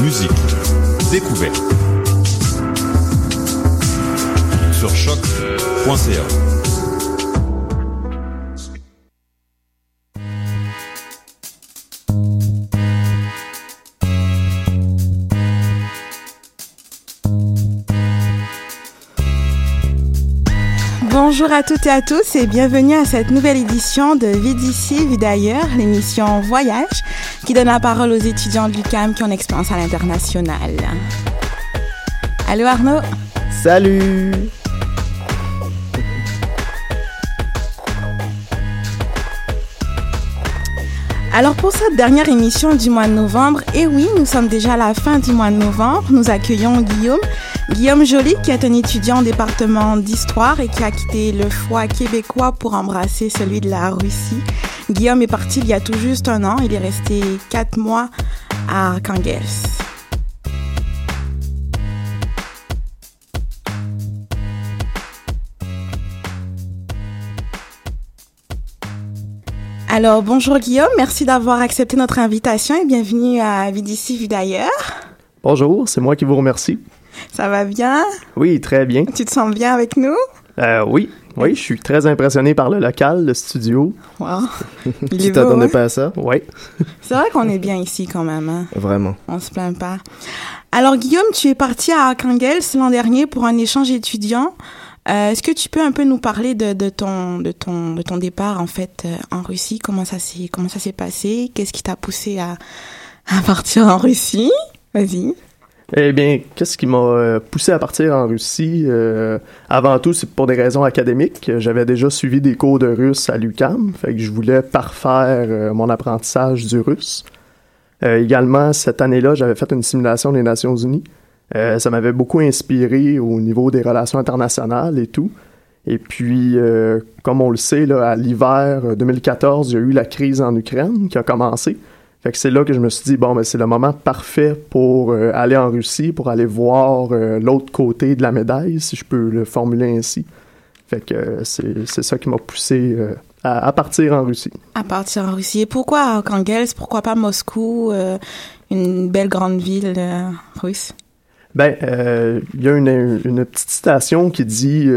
Musique, découverte. Sur choc.ca. Bonjour à toutes et à tous et bienvenue à cette nouvelle édition de Vie d'ici, Vie d'ailleurs, l'émission Voyage qui donne la parole aux étudiants de l'UCAM qui ont une expérience à l'international. Allô Arnaud? Salut Alors pour cette dernière émission du mois de novembre, et oui, nous sommes déjà à la fin du mois de novembre, nous accueillons Guillaume. Guillaume Joly, qui est un étudiant au département d'histoire et qui a quitté le foie québécois pour embrasser celui de la Russie. Guillaume est parti il y a tout juste un an, il est resté quatre mois à Arkangels. Alors bonjour Guillaume, merci d'avoir accepté notre invitation et bienvenue à Vie d'ici, Vie d'ailleurs. Bonjour, c'est moi qui vous remercie. Ça va bien? Oui, très bien. Tu te sens bien avec nous? Euh, oui, oui, je suis très impressionné par le local, le studio. Wow. Il Tu t'attendais hein? pas à ça? Oui. C'est vrai qu'on est bien ici quand même. Hein? Vraiment. On se plaint pas. Alors Guillaume, tu es parti à Arkangels l'an dernier pour un échange étudiant. Euh, Est-ce que tu peux un peu nous parler de, de ton de ton de ton départ en fait euh, en Russie? Comment ça s'est comment ça s'est passé? Qu'est-ce qui t'a poussé à à partir en Russie? Vas-y. Eh bien, qu'est-ce qui m'a euh, poussé à partir en Russie? Euh, avant tout, c'est pour des raisons académiques. J'avais déjà suivi des cours de russe à l'UQAM, fait je voulais parfaire euh, mon apprentissage du russe. Également, cette année-là, j'avais fait une simulation des Nations Unies. Ça m'avait beaucoup inspiré au niveau des relations internationales et tout. Et puis, comme on le sait, à l'hiver euh, 2014, il y a eu la crise en Ukraine qui a commencé. Fait que c'est là que je me suis dit, bon, ben, c'est le moment parfait pour euh, aller en Russie, pour aller voir euh, l'autre côté de la médaille, si je peux le formuler ainsi. Fait que euh, c'est ça qui m'a poussé à, à partir en Russie. À partir en Russie. Et pourquoi Arkangels Pourquoi pas Moscou, une belle grande ville russe? Ben, il y a une, une petite citation qui dit,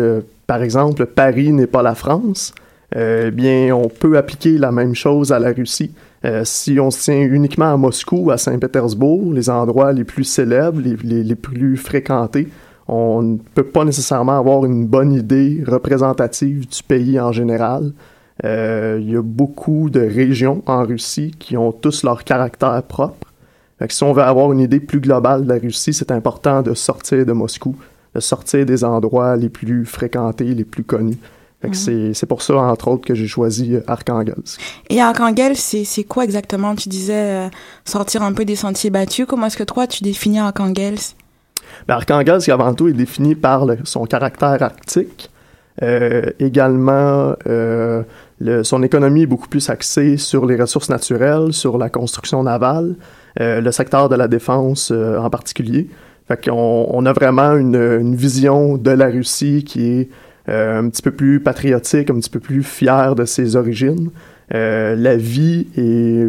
par exemple, Paris n'est pas la France. Eh bien, on peut appliquer la même chose à la Russie. Euh, si on se tient uniquement à Moscou, à Saint-Pétersbourg, les endroits les plus célèbres, les, les, plus fréquentés, on ne peut pas nécessairement avoir une bonne idée représentative du pays en général. Euh, Il y a beaucoup de régions en Russie qui ont tous leur caractère propre. Fait que si on veut avoir une idée plus globale de la Russie, c'est important de sortir de Moscou, de sortir des endroits les plus fréquentés, les plus connus. Que c'est, pour ça, entre autres, que j'ai choisi euh, Archangelsk. Et Archangel, c'est quoi exactement? Tu disais euh, sortir un peu des sentiers battus. Comment est-ce que toi, tu définis Archangel Ben, Archangelsk, avant tout, est défini par le- son caractère arctique. Euh, également, euh, le- son économie est beaucoup plus axée sur les ressources naturelles, sur la construction navale, euh, le secteur de la défense en particulier. Fait qu'on on a vraiment une, une vision de la Russie qui est euh, un petit peu plus patriotique, un petit peu plus fière de ses origines. Euh, la vie est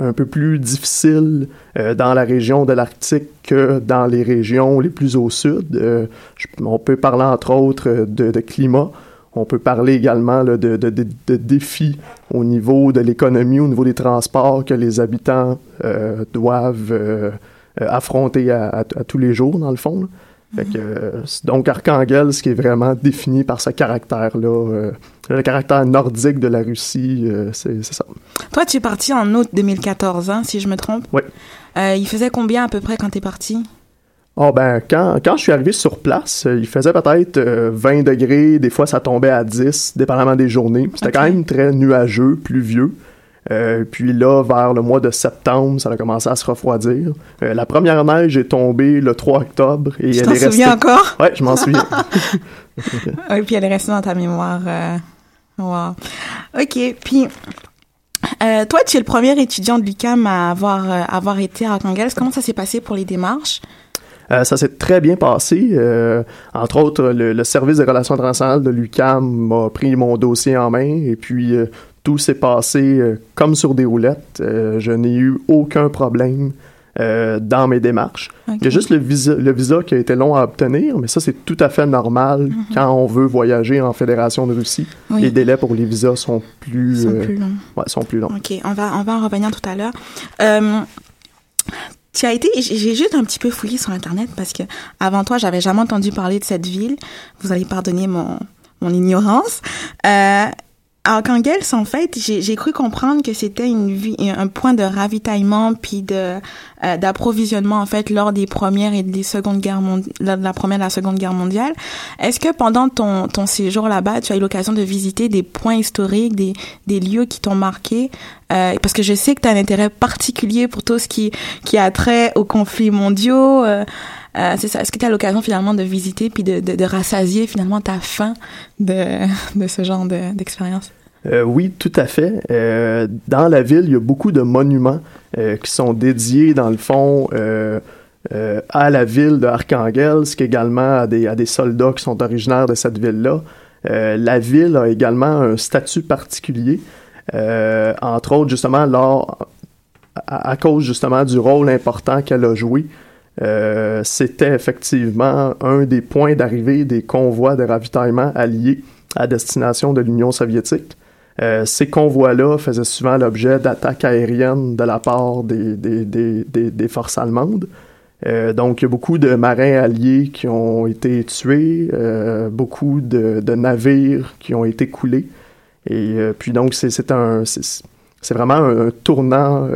un peu plus difficile euh, dans la région de l'Arctique que dans les régions les plus au sud. On peut parler entre autres de, climat. On peut parler également de, défis au niveau de l'économie, au niveau des transports que les habitants doivent affronter à, tous les jours, dans le fond. Fait que, euh, donc Archangel, qui est vraiment défini par ce caractère-là, euh, le caractère nordique de la Russie, euh, c'est ça. Toi, tu es parti en août 2014, hein, si je me trompe? Oui. Euh, il faisait combien à peu près quand t'es parti? Oh ben, quand, quand je suis arrivé sur place, il faisait peut-être euh, 20 degrés, des fois ça tombait à 10, dépendamment des journées. C'était quand même très nuageux, pluvieux. Euh, puis là, vers le mois de septembre, ça a commencé à se refroidir. Euh, la première neige est tombée le 3 octobre et Tu elle t'en est restée... souviens encore? Ouais, je m'en souviens. Oui, puis elle est restée dans ta mémoire. Euh... Wow. Ok, puis toi, tu es le premier étudiant de l'UQAM à avoir, avoir été à Archangel. Comment ça s'est passé pour les démarches? Euh, ça s'est très bien passé. Euh, entre autres, le, le service des relations internationales de l'UCAM m'a pris mon dossier en main et puis euh, tout s'est passé euh, comme sur des roulettes. Euh, je n'ai eu aucun problème euh, dans mes démarches. Ok. Il y a juste le visa, le visa qui a été long à obtenir, mais ça c'est tout à fait normal quand on veut voyager en Fédération de Russie. Oui. Les délais pour les visas sont plus, Ils sont plus longs. ouais, sont plus longs. Ok, on va, on va en revenir tout à l'heure. Tu as été, j'ai j'ai juste un petit peu fouillé sur Internet parce que avant toi, j'avais jamais entendu parler de cette ville. Vous allez pardonner mon, mon ignorance. Euh, Archangels, en fait, j'ai cru comprendre que c'était une vi- un point de ravitaillement puis de euh, d'approvisionnement en fait lors des premières et des secondes guerres mondiales, la première et la seconde guerre mondiale. Est-ce que pendant ton ton séjour là-bas, tu as eu l'occasion de visiter des points historiques, des des lieux qui t'ont marqué? Euh, Parce que je sais que tu as un intérêt particulier pour tout ce qui qui a trait aux conflits mondiaux. euh, euh, c'est ça. Est-ce que tu as l'occasion finalement de visiter puis de, de, rassasier finalement ta faim de, de ce genre de- d'expérience? Euh, oui, tout à fait. Euh, dans la ville, il y a beaucoup de monuments qui sont dédiés, dans le fond, à la ville de Archangelsk, également à des, à des soldats qui sont originaires de cette ville-là. La ville a également un statut particulier, entre autres, justement, à, à cause justement du rôle important qu'elle a joué. Euh, C'était effectivement un des points d'arrivée des convois de ravitaillement alliés à destination de l'Union soviétique. Euh, ces convois-là faisaient souvent l'objet d'attaques aériennes de la part des, forces allemandes. Euh, donc, il y a beaucoup de marins alliés qui ont été tués, beaucoup de, navires qui ont été coulés. Et puis donc, c'est vraiment un, un tournant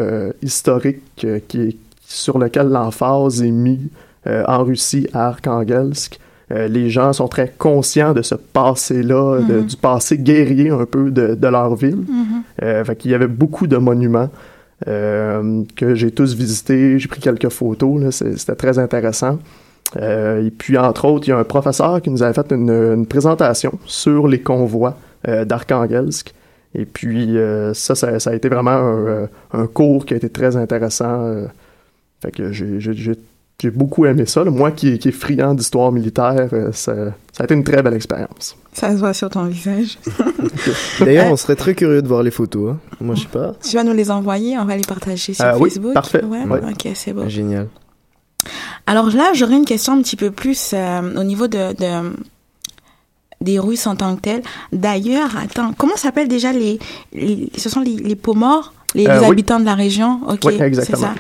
historique qui est, sur lequel l'emphase est mise euh, en Russie à Archangelsk. Euh, les gens sont très conscients de ce passé-là, Mhm. du passé guerrier un peu de, de leur ville. Euh, fait qu'il y avait beaucoup de monuments euh, que j'ai tous visités. J'ai pris quelques photos. C'était très intéressant. Euh, et puis, entre autres, il y a un professeur qui nous avait fait une, une présentation sur les convois euh, d'Archangelsk. Et puis, euh, ça, ça, ça a été vraiment un, euh, un cours qui a été très intéressant. Fait que j'ai- j'ai j'ai- j'ai beaucoup aimé ça. là. Moi qui, qui est friand d'histoire militaire, euh, ça, ça a été une très belle expérience. Ça se voit sur ton visage. D'ailleurs, on serait très curieux de voir les photos. hein. Moi, je sais pas. Tu vas nous les envoyer, on va les partager sur Euh, oui, Facebook. parfait. Ouais, Ouais. ok, c'est beau. Génial. Alors là, j'aurais une question un petit peu plus euh, au niveau de, de des Russes en tant que telles. D'ailleurs, attends, comment s'appellent déjà les, les ce sont les, les peaux morts, les, Euh, les oui. habitants de la région? Ok, Oui, c'est exactement. ça.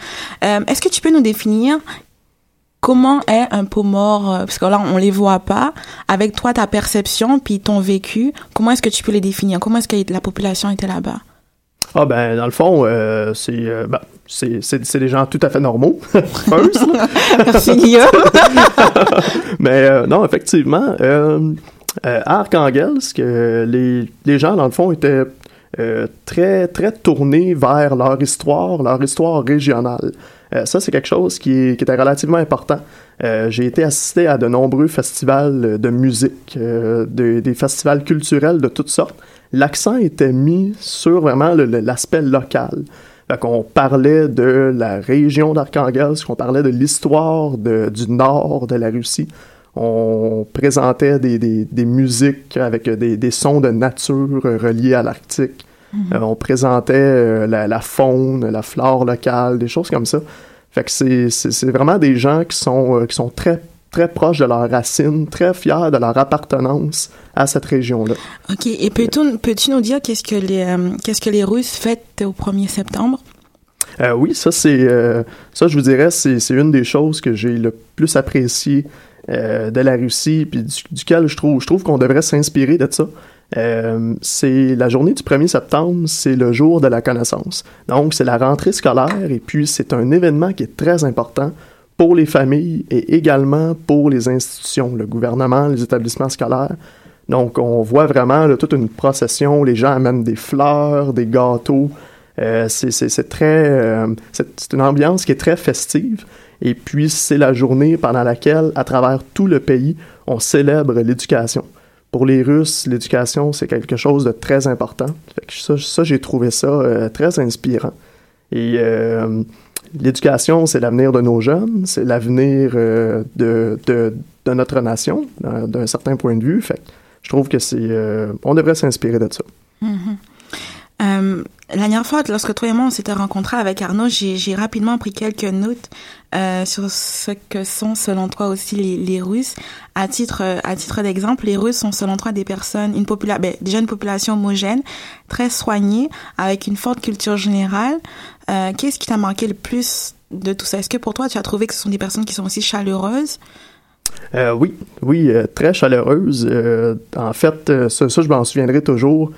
Euh, Est-ce que tu peux nous définir comment est un pot mort euh, Parce que là, on les voit pas. Avec toi, ta perception puis ton vécu, comment est-ce que tu peux les définir? Comment est-ce que la population était là-bas? Ah ben, dans le fond, euh, c'est euh, ben, c'est c'est- c'est des gens tout à fait normaux. Merci Guillaume. Mais euh, non, effectivement, à euh, les, les gens, dans le fond, étaient euh, très, très tournés vers leur histoire, leur histoire régionale. Euh, ça, c'est quelque chose qui, qui était relativement important. J'ai été assisté à de nombreux festivals de musique, de- des festivals culturels de toutes sortes. L'accent était mis sur vraiment l'aspect local. Fait qu'on parlait de la région d'Archangelsk, on parlait de l'histoire du nord de la Russie. On présentait des, des- des musiques avec des, des sons de nature reliés à l'Arctique. Euh, on présentait euh, la, la faune, la flore locale, des choses comme ça. Fait que c'est- vraiment des gens qui sont, euh, qui sont très, très proches de leurs racines, très fiers de leur appartenance à cette région-là. Ok, et peux-tu peux-tu nous dire qu'est-ce que les qu'est-ce que les Russes fêtent au 1er septembre? Euh, oui, ça c'est ça je vous dirais c'est c'est une des choses que j'ai le plus apprécié euh, de la Russie puis du- duquel je trouve je trouve qu'on devrait s'inspirer de ça. Euh, c'est la journée du 1er septembre, c'est le jour de la connaissance. Donc c'est la rentrée scolaire et puis c'est un événement qui est très important pour les familles et également pour les institutions, le gouvernement, les établissements scolaires. Donc on voit vraiment toute une procession, les gens amènent des fleurs, des gâteaux, euh, c'est- très, c'est une ambiance qui est très festive. Et puis c'est la journée pendant laquelle, à travers tout le pays, on célèbre l'éducation. Pour les Russes, l'éducation c'est quelque chose de très important. Ça, j'ai trouvé ça euh, très inspirant. Et euh, l'éducation, c'est l'avenir de nos jeunes, c'est l'avenir euh, de, notre nation, d'un certain point de vue. Fait je trouve que c'est, on devrait s'inspirer de ça. Euh, la dernière fois, lorsque toi et moi on s'était rencontrés avec Arnaud, j'ai rapidement pris quelques notes euh, sur ce que sont selon toi aussi les, les Russes. À titre à titre d'exemple, les Russes sont selon toi des personnes, une popula ben, déjà une population homogène, très soignée, avec une forte culture générale. Euh, Qu'est-ce qui t'a marqué le plus de tout ça? Est-ce que pour toi tu as trouvé que ce sont des personnes qui sont aussi chaleureuses? Euh, oui, oui, euh, très chaleureuse. Euh, en fait, euh, ça, ça, je m'en souviendrai toujours.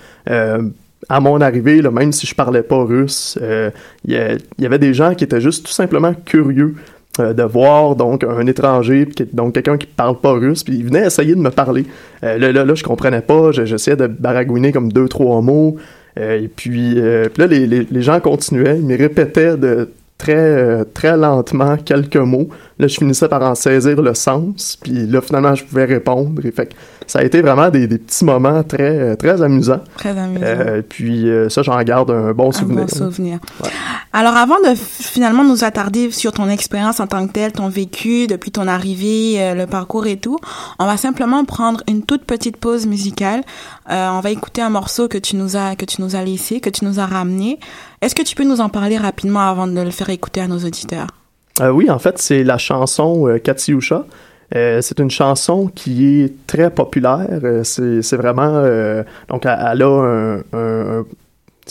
À mon arrivée, même si je parlais pas russe, euh, il y, avait des gens qui étaient juste tout simplement curieux euh, de voir donc un étranger, donc quelqu'un qui parle pas russe, puis ils venaient essayer de me parler. Euh, là, là, là, je comprenais pas, je- j'essayais de baragouiner comme deux, trois mots. Et puis, là, les, gens continuaient, ils me répétaient de très, très lentement quelques mots. Là, je finissais par en saisir le sens, puis là, finalement, je pouvais répondre. Ça a été vraiment des, des petits moments très, très amusants. Très amusant. Euh, puis euh, ça, j'en garde un bon Un souvenir. bon souvenir. Ouais. Alors, avant de finalement nous attarder sur ton expérience en tant que telle, ton vécu depuis ton arrivée, euh, le parcours et tout, on va simplement prendre une toute petite pause musicale. Euh, on va écouter un morceau que tu nous as que tu nous as laissé, que tu nous as ramené. Est-ce que tu peux nous en parler rapidement avant de le faire écouter à nos auditeurs? Euh, oui, en fait, c'est la chanson Katyusha. Euh, c'est une chanson qui est très populaire. Euh, c'est vraiment... euh, donc, elle, a un...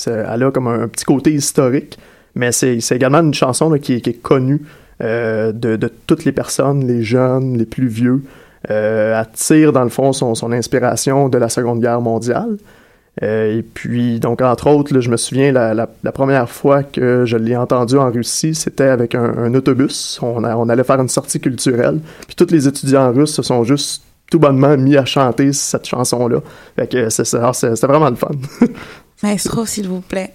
elle a comme un, petit côté historique, mais c'est également une chanson qui, est- connue de, toutes les personnes, les jeunes, les plus vieux. Elle tire, dans le fond, son inspiration de la Seconde Guerre mondiale. Euh, et puis, donc, entre autres, je me souviens, la, première fois que je l'ai entendu en Russie, c'était avec un, autobus. On, allait faire une sortie culturelle. Puis, tous les étudiants russes se sont juste tout bonnement mis à chanter cette chanson-là. Fait que c'était vraiment le fun. Maestro, s'il vous plaît.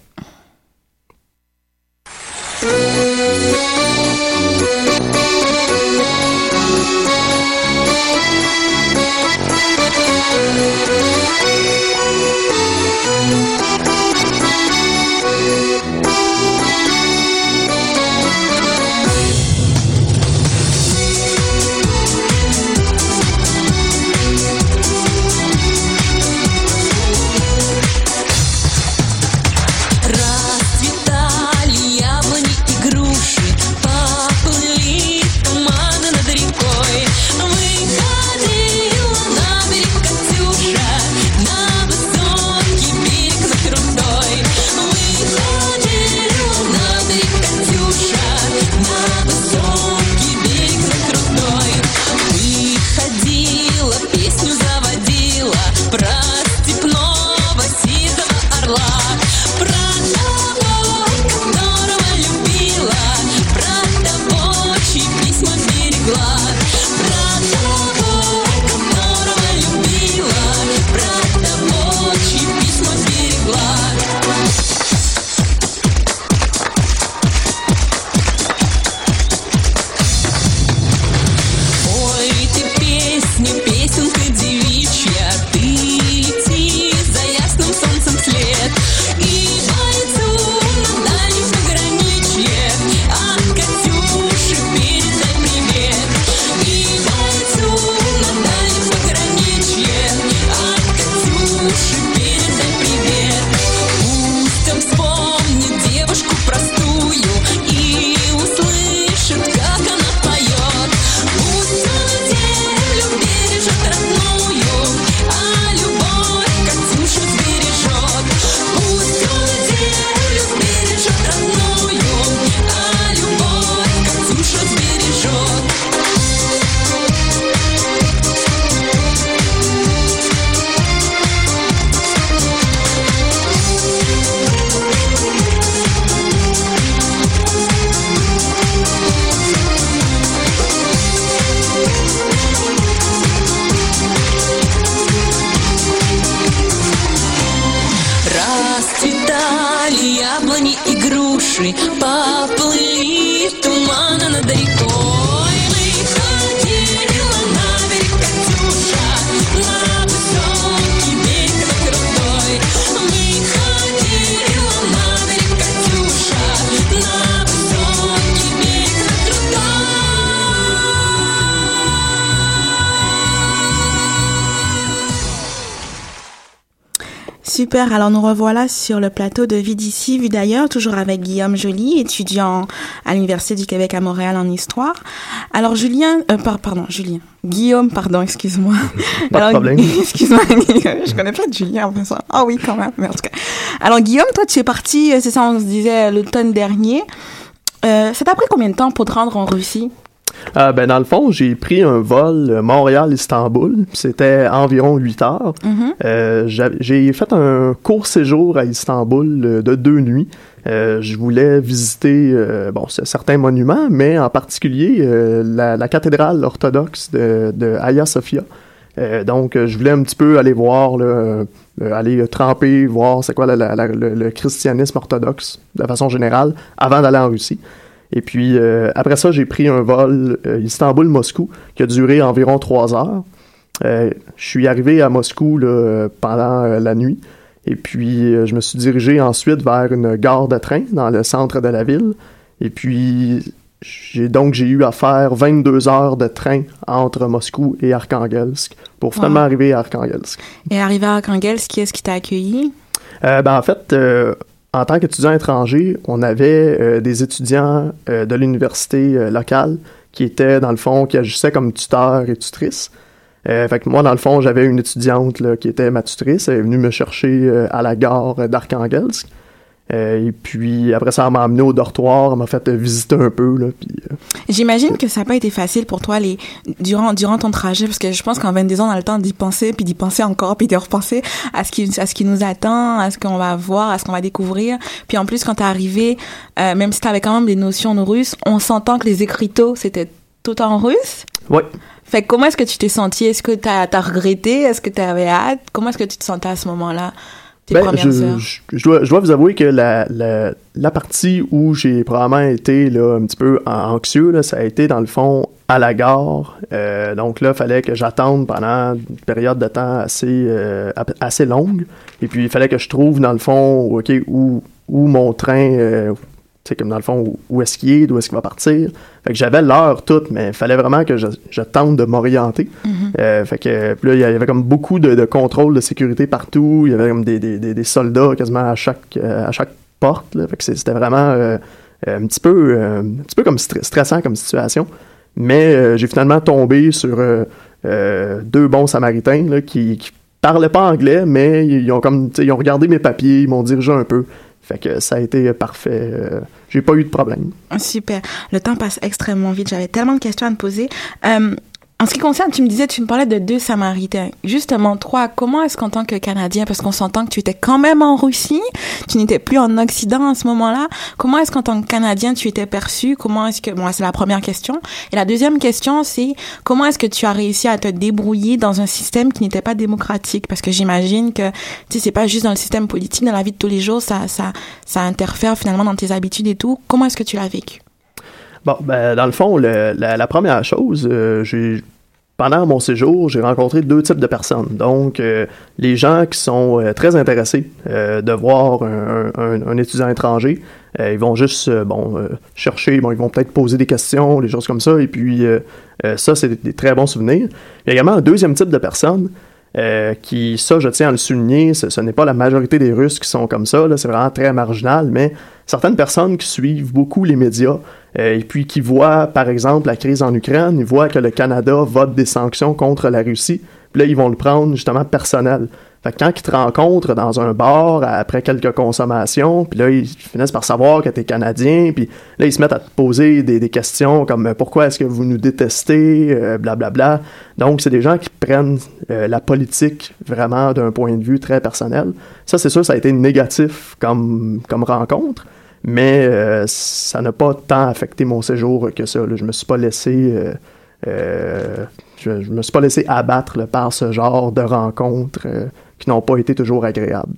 Super, alors nous revoilà sur le plateau de Vie d'ici, Vue d'ailleurs, toujours avec Guillaume Joly, étudiant à l'Université du Québec à Montréal en histoire. Alors Julien, euh, par- pardon, Julien, Guillaume, pardon, excuse-moi. Pas de Alors, problème. Excuse-moi, je connais pas de Julien, en ça. Ah oui, quand même, mais en tout cas. Alors Guillaume, toi tu es parti, euh, c'est ça, on se disait l'automne dernier. Euh, ça t'a pris combien de temps pour te rendre en Russie? Ah, ben, dans le fond, j'ai pris un vol euh, Montréal-Istanbul. C'était environ 8 heures. Mhm. Euh, j'a- j'ai fait un court séjour à Istanbul euh, de deux nuits. Euh, je voulais visiter euh, bon, certains monuments, mais en particulier euh, la, la cathédrale orthodoxe de, de Hagia Sophia. Euh, donc, euh, je voulais un petit peu aller voir, là, euh, euh, aller euh, tremper, voir c'est quoi la- la- la- le, le christianisme orthodoxe de façon générale avant d'aller en Russie. Et puis, euh, après ça, j'ai pris un vol euh, Istanbul-Moscou qui a duré environ trois heures. Euh, je suis arrivé à Moscou là, pendant la nuit. Et puis, je me suis dirigé ensuite vers une gare de train dans le centre de la ville. Et puis, j'ai donc j'ai eu à faire 22 heures de train entre Moscou et Arkhangelsk pour finalement Wow. arriver à Arkhangelsk. Et arrivé à Arkhangelsk, qui est-ce qui t'a accueilli? Euh, ben, en fait, euh, en tant qu'étudiant étranger, on avait euh, des étudiants euh, de l'université euh, locale qui étaient, dans le fond, qui agissaient comme tuteurs et tutrices. Fait moi, dans le fond, j'avais une étudiante qui était ma tutrice. Elle est venue me chercher à la gare d'Arkhangelsk. Euh, et puis, après ça, elle m'a amené au dortoir. Elle m'a fait euh, visiter un peu. Là, puis, euh, J'imagine que ça n'a pas été facile pour toi les durant durant ton trajet parce que je pense qu'en 22 ans on a le temps d'y penser puis d'y penser encore puis de repenser à ce qui à ce qui nous attend, à ce qu'on va voir, à ce qu'on va découvrir. Puis en plus quand t'es arrivé, même si t'avais quand même des notions de russe, on s'entend que les écriteaux c'était tout en russe? ouais. Fait que comment est-ce que tu t'es senti Est-ce que t'as as regretté? Est-ce que t'avais hâte? Comment est-ce que tu te sentais à ce moment-là? Tes Ben, premières je, je, je dois, je dois vous avouer que la, la, la partie où j'ai probablement été là, un petit peu an- anxieux, là, ça a été dans le fond à la gare. Euh, donc là, il fallait que j'attende pendant une période de temps assez, euh, assez longue. Et puis, il fallait que je trouve dans le fond OK, où, où mon train, euh, tu sais, comme dans le fond, où, où est-ce qu'il est, d'où est-ce qu'il va partir. Fait que j'avais l'heure toute, mais il fallait vraiment que je, je tente de m'orienter. Euh, fait que puis là, il y avait comme beaucoup de, de contrôles de sécurité partout. Il y avait comme des, des, des, des soldats quasiment à chaque, euh, à chaque porte. Là. Fait que c'était vraiment euh, un petit peu, euh, un petit peu comme stre- stressant comme situation. Mais j'ai finalement tombé sur deux bons Samaritains là, qui, qui parlaient pas anglais, mais ils ont comme, ils ont regardé mes papiers, ils m'ont dirigé un peu. Fait que ça a été parfait. Euh, j'ai pas eu de problème. Super. Le temps passe extrêmement vite. J'avais tellement de questions à te poser. Euh, en ce qui concerne, tu me disais, tu me parlais de deux Samaritains. Justement, toi, comment est-ce qu'en tant que Canadien, parce qu'on s'entend que tu étais quand même en Russie, tu n'étais plus en Occident à ce moment-là, comment est-ce qu'en tant que Canadien, tu étais perçu? Comment est-ce que... Bon, c'est la première question. Et la deuxième question, c'est comment est-ce que tu as réussi à te débrouiller dans un système qui n'était pas démocratique? Parce que j'imagine que, tu sais, c'est pas juste dans le système politique, dans la vie de tous les jours, ça, ça, ça interfère finalement dans tes habitudes et tout. Comment est-ce que tu l'as vécu? Bon, ben, dans le fond, la, première chose, euh, j'ai pendant mon séjour, j'ai rencontré deux types de personnes. Donc, euh, les gens qui sont euh, très intéressés de voir un, étudiant étranger, ils vont juste, bon, chercher, bon, ils vont peut-être poser des questions, des choses comme ça, et puis ça, c'est des, très bons souvenirs. Il y a également un deuxième type de personnes qui, ça, je tiens à le souligner, ce, ce n'est pas la majorité des Russes qui sont comme ça, c'est vraiment très marginal, mais certaines personnes qui suivent beaucoup les médias euh, et puis qui voient, par exemple, la crise en Ukraine, ils voient que le Canada vote des sanctions contre la Russie, puis là, ils vont le prendre justement personnel. Fait que quand ils te rencontrent dans un bar après quelques consommations, puis là, ils finissent par savoir que t'es Canadien, puis là, ils se mettent à te poser des, questions comme euh, pourquoi est-ce que vous nous détestez, euh, blablabla. Donc, c'est des gens qui prennent euh, la politique vraiment d'un point de vue très personnel. Ça, c'est sûr, ça a été négatif comme, comme rencontre, mais euh, ça n'a pas tant affecté mon séjour que ça. là. Je me suis pas laissé... euh, euh, je, je me suis pas laissé abattre là, par ce genre de rencontres qui n'ont pas été toujours agréables.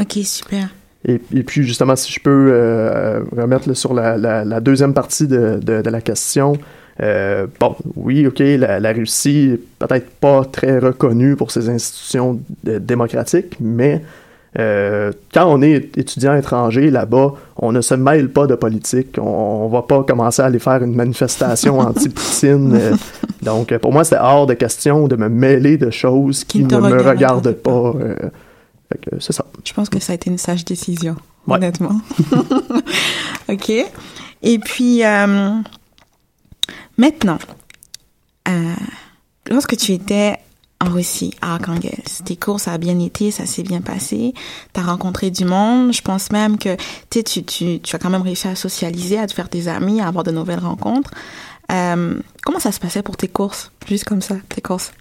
Ok, super. et, et puis justement, si je peux remettre là, sur la, la- la deuxième partie de, de- de la question, euh, bon, oui, ok, la, la Russie est peut-être pas très reconnue pour ses institutions démocratiques, mais euh, quand on est étudiant étranger là-bas, on ne se mêle pas de politique. On, on va pas commencer à aller faire une manifestation anti-Poutine. euh, donc, pour moi, c'était hors de question de me mêler de choses qui, ne ne me regardent pas. euh, c'est ça. Je pense que ça a été une sage décision, Ouais. honnêtement. ok. Et puis, maintenant, lorsque tu étais en Russie, à Arkhangelsk, tes cours, ça a bien été, ça s'est bien passé, tu as rencontré du monde. Je pense même que tu, tu, tu, as quand même réussi à socialiser, à te faire des amis, à avoir de nouvelles rencontres. Euh, comment ça se passait pour tes courses, juste comme ça, tes courses?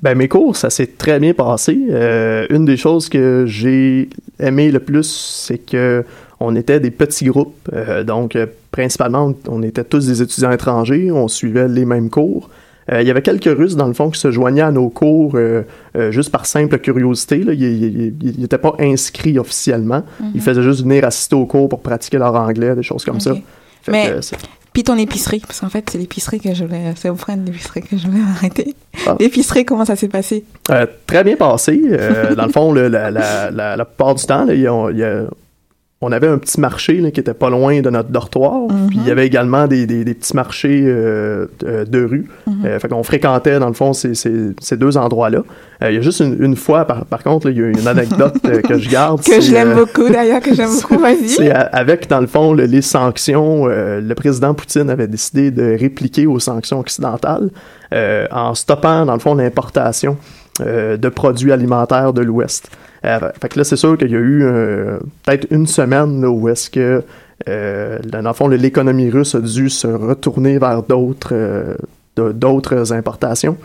Ben, mes cours, ça s'est très bien passé. Euh, une des choses que j'ai aimé le plus, c'est que on était des petits groupes. Euh, donc, principalement, on était tous des étudiants étrangers. On suivait les mêmes cours. Euh, il y avait quelques Russes, dans le fond, qui se joignaient à nos cours euh, euh, juste par simple curiosité. Là. Ils n'étaient pas inscrits officiellement. Ils faisaient juste venir assister aux cours pour pratiquer leur anglais, des choses comme ça. Fait Mais- Puis ton épicerie, parce qu'en fait, c'est l'épicerie que je voulais, c'est Oprah, l'épicerie que je voulais arrêter. Ah. L'épicerie, comment ça s'est passé? Très bien passé. Dans le fond, le- la, la, la, la plupart du temps, là, il y a- il y a- on avait un petit marché là, qui était pas loin de notre dortoir. Puis il y avait également des, des, des petits marchés euh, de, de rue. Euh, fait qu'on fréquentait, dans le fond, ces, ces, ces deux endroits-là. Euh, il y a juste une, une fois, par, par contre, il y a une anecdote euh, que je garde. Que je l'aime euh, beaucoup, d'ailleurs, que j'aime beaucoup, vas-y. c'est avec, dans le fond, le- les sanctions, euh, le président Poutine avait décidé de répliquer aux sanctions occidentales euh, en stoppant, dans le fond, l'importation euh, de produits alimentaires de l'Ouest. Euh, fait que là, c'est sûr qu'il y a eu euh, peut-être une semaine là, où est-ce que, euh, dans le fond, l'économie russe a dû se retourner vers d'autres euh, d'autres importations.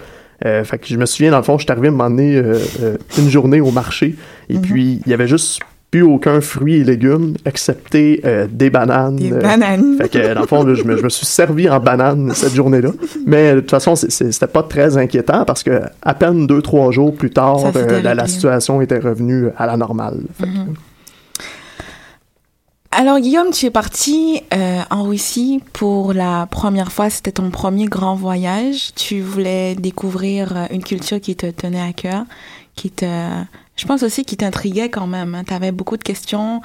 Euh, fait que je me souviens, dans le fond, je suis arrivé à un moment donné, une journée au marché, et Mhm. puis il y avait juste plus aucun fruit et légumes, excepté euh, des bananes. Des Euh, bananes. fait que, dans le fond, là, je, me, je me suis servi en banane cette journée-là. Mais de toute façon, c'était pas très inquiétant parce que à peine deux, trois jours plus tard, euh, la, situation était revenue à la normale. Fait que, Alors, Guillaume, tu es parti en Russie pour la première fois. C'était ton premier grand voyage. Tu voulais découvrir une culture qui te tenait à cœur, qui te, je pense aussi, qui t'intriguait quand même. Tu avais beaucoup de questions.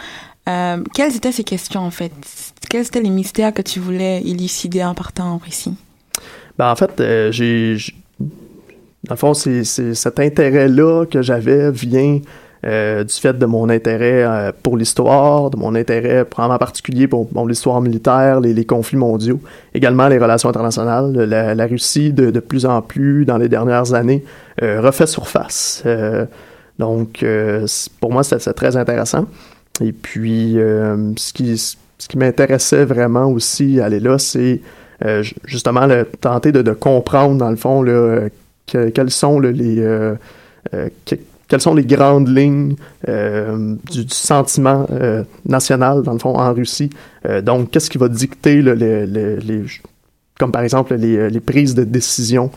Euh, quelles étaient ces questions, en fait? Quels étaient les mystères que tu voulais élucider en partant en Russie? Ben, en fait, euh, j'ai. Dans le fond, c'est cet intérêt-là que j'avais vient euh, du fait de mon intérêt pour l'histoire, de mon intérêt probablement particulier pour l'histoire militaire, les, conflits mondiaux, également les relations internationales. La, Russie, de, plus en plus, dans les dernières années, refait surface. Donc, euh, pour moi, c'était très intéressant. Et puis, euh, ce qui, ce qui m'intéressait vraiment aussi à aller là, c'est euh, ju- justement le, tenter de, comprendre, dans le fond, là, que- quelles sont les... que- quelles sont les grandes lignes du, sentiment national, dans le fond, en Russie. Donc, qu'est-ce qui va dicter les, les- comme par exemple les, prises de décision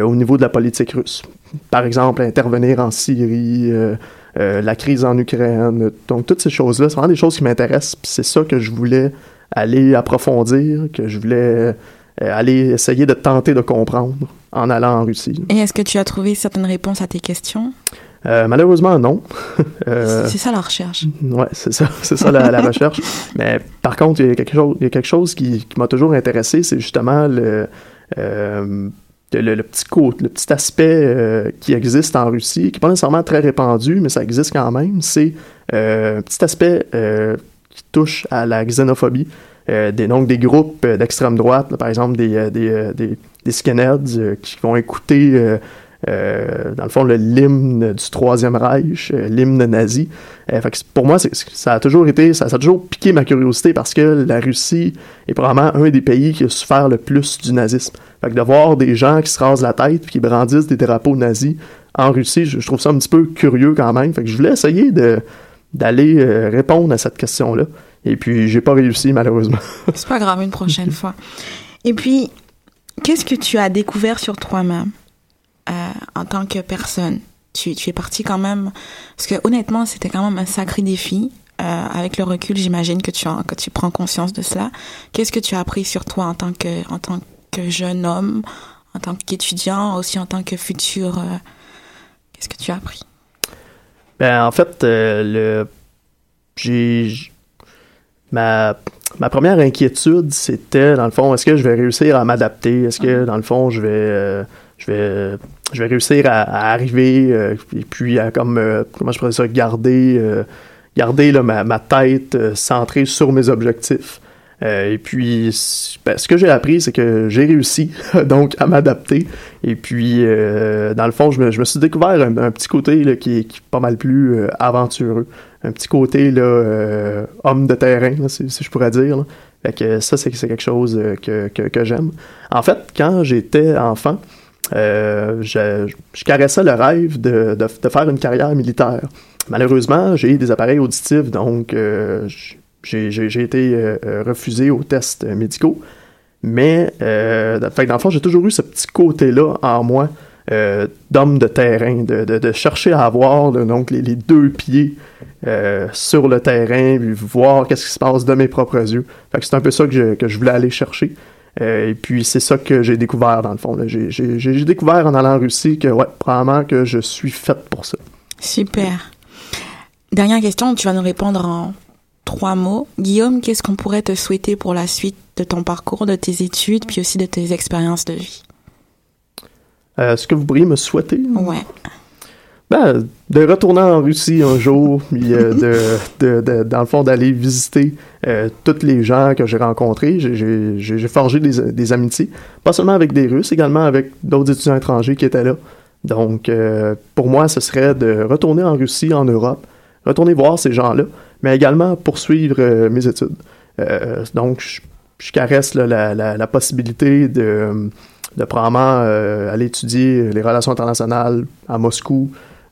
au niveau de la politique russe. Par exemple, intervenir en Syrie, euh, euh, la crise en Ukraine. Donc, toutes ces choses-là, c'est vraiment des choses qui m'intéressent. C'est ça que je voulais aller approfondir, que je voulais euh, aller essayer de tenter de comprendre en allant en Russie. Et est-ce que tu as trouvé certaines réponses à tes questions? Euh, malheureusement, non. Euh, C'est ça la recherche. Ouais, c'est ça, c'est ça la, la recherche. Mais par contre, il y a quelque chose, il y a quelque chose qui, qui m'a toujours intéressé, c'est justement le, euh, le, le petit côté, le petit aspect euh, qui existe en Russie, qui n'est pas nécessairement très répandu, mais ça existe quand même. C'est euh, un petit aspect euh, qui touche à la xénophobie. Des, donc des groupes d'extrême droite, par exemple des, des, des, des skinheads qui vont écouter euh, dans le fond, l'hymne du Troisième Reich, euh, l'hymne nazi. Euh, fait que c'est- pour moi, ça a toujours été, ça, ça a toujours piqué ma curiosité parce que la Russie est probablement un des pays qui a souffert le plus du nazisme. Fait que de voir des gens qui se rasent la tête puis qui brandissent des drapeaux nazis en Russie, je, je trouve ça un petit peu curieux quand même. Fait que je voulais essayer de d'aller répondre à cette question-là. Et puis, j'ai pas réussi, malheureusement. C'est pas grave, une prochaine fois. Et puis, qu'est-ce que tu as découvert sur toi-même? En tant que personne tu, tu es parti quand même, parce que honnêtement, c'était quand même un sacré défi. euh, avec le recul, j'imagine que tu en- que tu prends conscience de cela. Qu'est-ce que tu as appris sur toi en tant que en tant que jeune homme, en tant qu'étudiant, aussi en tant que futur euh, Qu'est-ce que tu as appris? Ben, en fait, euh, le j'ai ma ma première inquiétude, c'était dans le fond, est-ce que je vais réussir à m'adapter? Est-ce que dans le fond, je vais euh, je vais je vais réussir à, arriver euh, et puis à comme euh, comment je pourrais ça garder euh, garder là, ma, ma tête centrée sur mes objectifs. Et puis, ben, ce que j'ai appris, c'est que j'ai réussi donc à m'adapter. Et puis, dans le fond, je me, je me suis découvert un, petit côté là, qui, est, pas mal plus aventureux. Un petit côté là, homme de terrain, si, je pourrais dire. Fait que ça, c'est quelque chose que, que j'aime. En fait, quand j'étais enfant, euh, je, caressais le rêve de, de, faire une carrière militaire. Malheureusement, j'ai des appareils auditifs, donc euh, j'ai été euh, refusé aux tests médicaux. Mais, fait dans le fond, j'ai toujours eu ce petit côté-là en moi d'homme de terrain, de, de, chercher à avoir donc les, deux pieds sur le terrain, voir qu'est-ce qui se passe de mes propres yeux. C'est un peu ça que je, que je voulais aller chercher. Euh, et puis c'est ça que j'ai découvert dans le fond. J'ai- découvert en allant en Russie que ouais, probablement que je suis faite pour ça. Super. Dernière question, tu vas nous répondre en trois mots. Guillaume, qu'est-ce qu'on pourrait te souhaiter pour la suite de ton parcours, de tes études, puis aussi de tes expériences de vie? Euh, Est-ce que vous pourriez me souhaiter? Ouais. Ben, de retourner en Russie un jour, puis euh, de, dans le fond, d'aller visiter euh, tous les gens que j'ai rencontrés. J'ai- forgé des, amitiés, pas seulement avec des Russes, également avec d'autres étudiants étrangers qui étaient là. Donc, euh, pour moi, ce serait de retourner en Russie, en Europe, retourner voir ces gens-là, mais également poursuivre euh, mes études. Donc, je, caresse la, possibilité de, de probablement aller étudier les relations internationales à Moscou,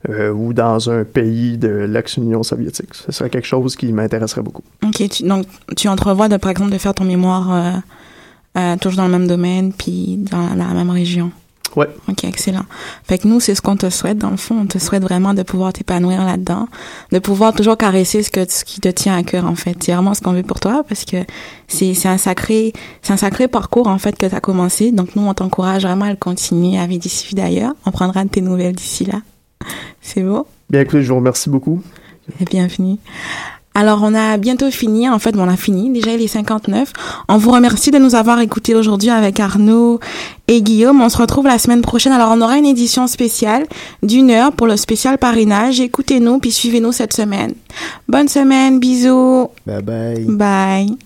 euh, ou dans un pays de l'ex-Union soviétique. Ce serait quelque chose qui m'intéresserait beaucoup. Ok, tu, donc tu entrevois de, par exemple de faire ton mémoire euh, euh, toujours dans le même domaine, puis dans la même région. Ouais. Ok, excellent. Fait que nous, c'est ce qu'on te souhaite dans le fond. On te souhaite vraiment de pouvoir t'épanouir là-dedans, de pouvoir toujours caresser ce que ce qui te tient à cœur en fait. C'est vraiment ce qu'on veut pour toi parce que c'est c'est un sacré c'est un sacré parcours en fait que tu as commencé. Donc nous, on t'encourage vraiment à le continuer à vie d'ici d'ailleurs. On prendra de tes nouvelles d'ici là. C'est beau. Bien écoutez, je vous remercie beaucoup. Et bienvenue. Alors, on a bientôt fini. En fait, bon, on a fini. Déjà, il est 59. On vous remercie de nous avoir écoutés aujourd'hui avec Arnaud et Guillaume. On se retrouve la semaine prochaine. Alors, on aura une édition spéciale d'une heure pour le spécial parrainage. Écoutez-nous, puis suivez-nous cette semaine. Bonne semaine. Bisous. Bye bye. Bye.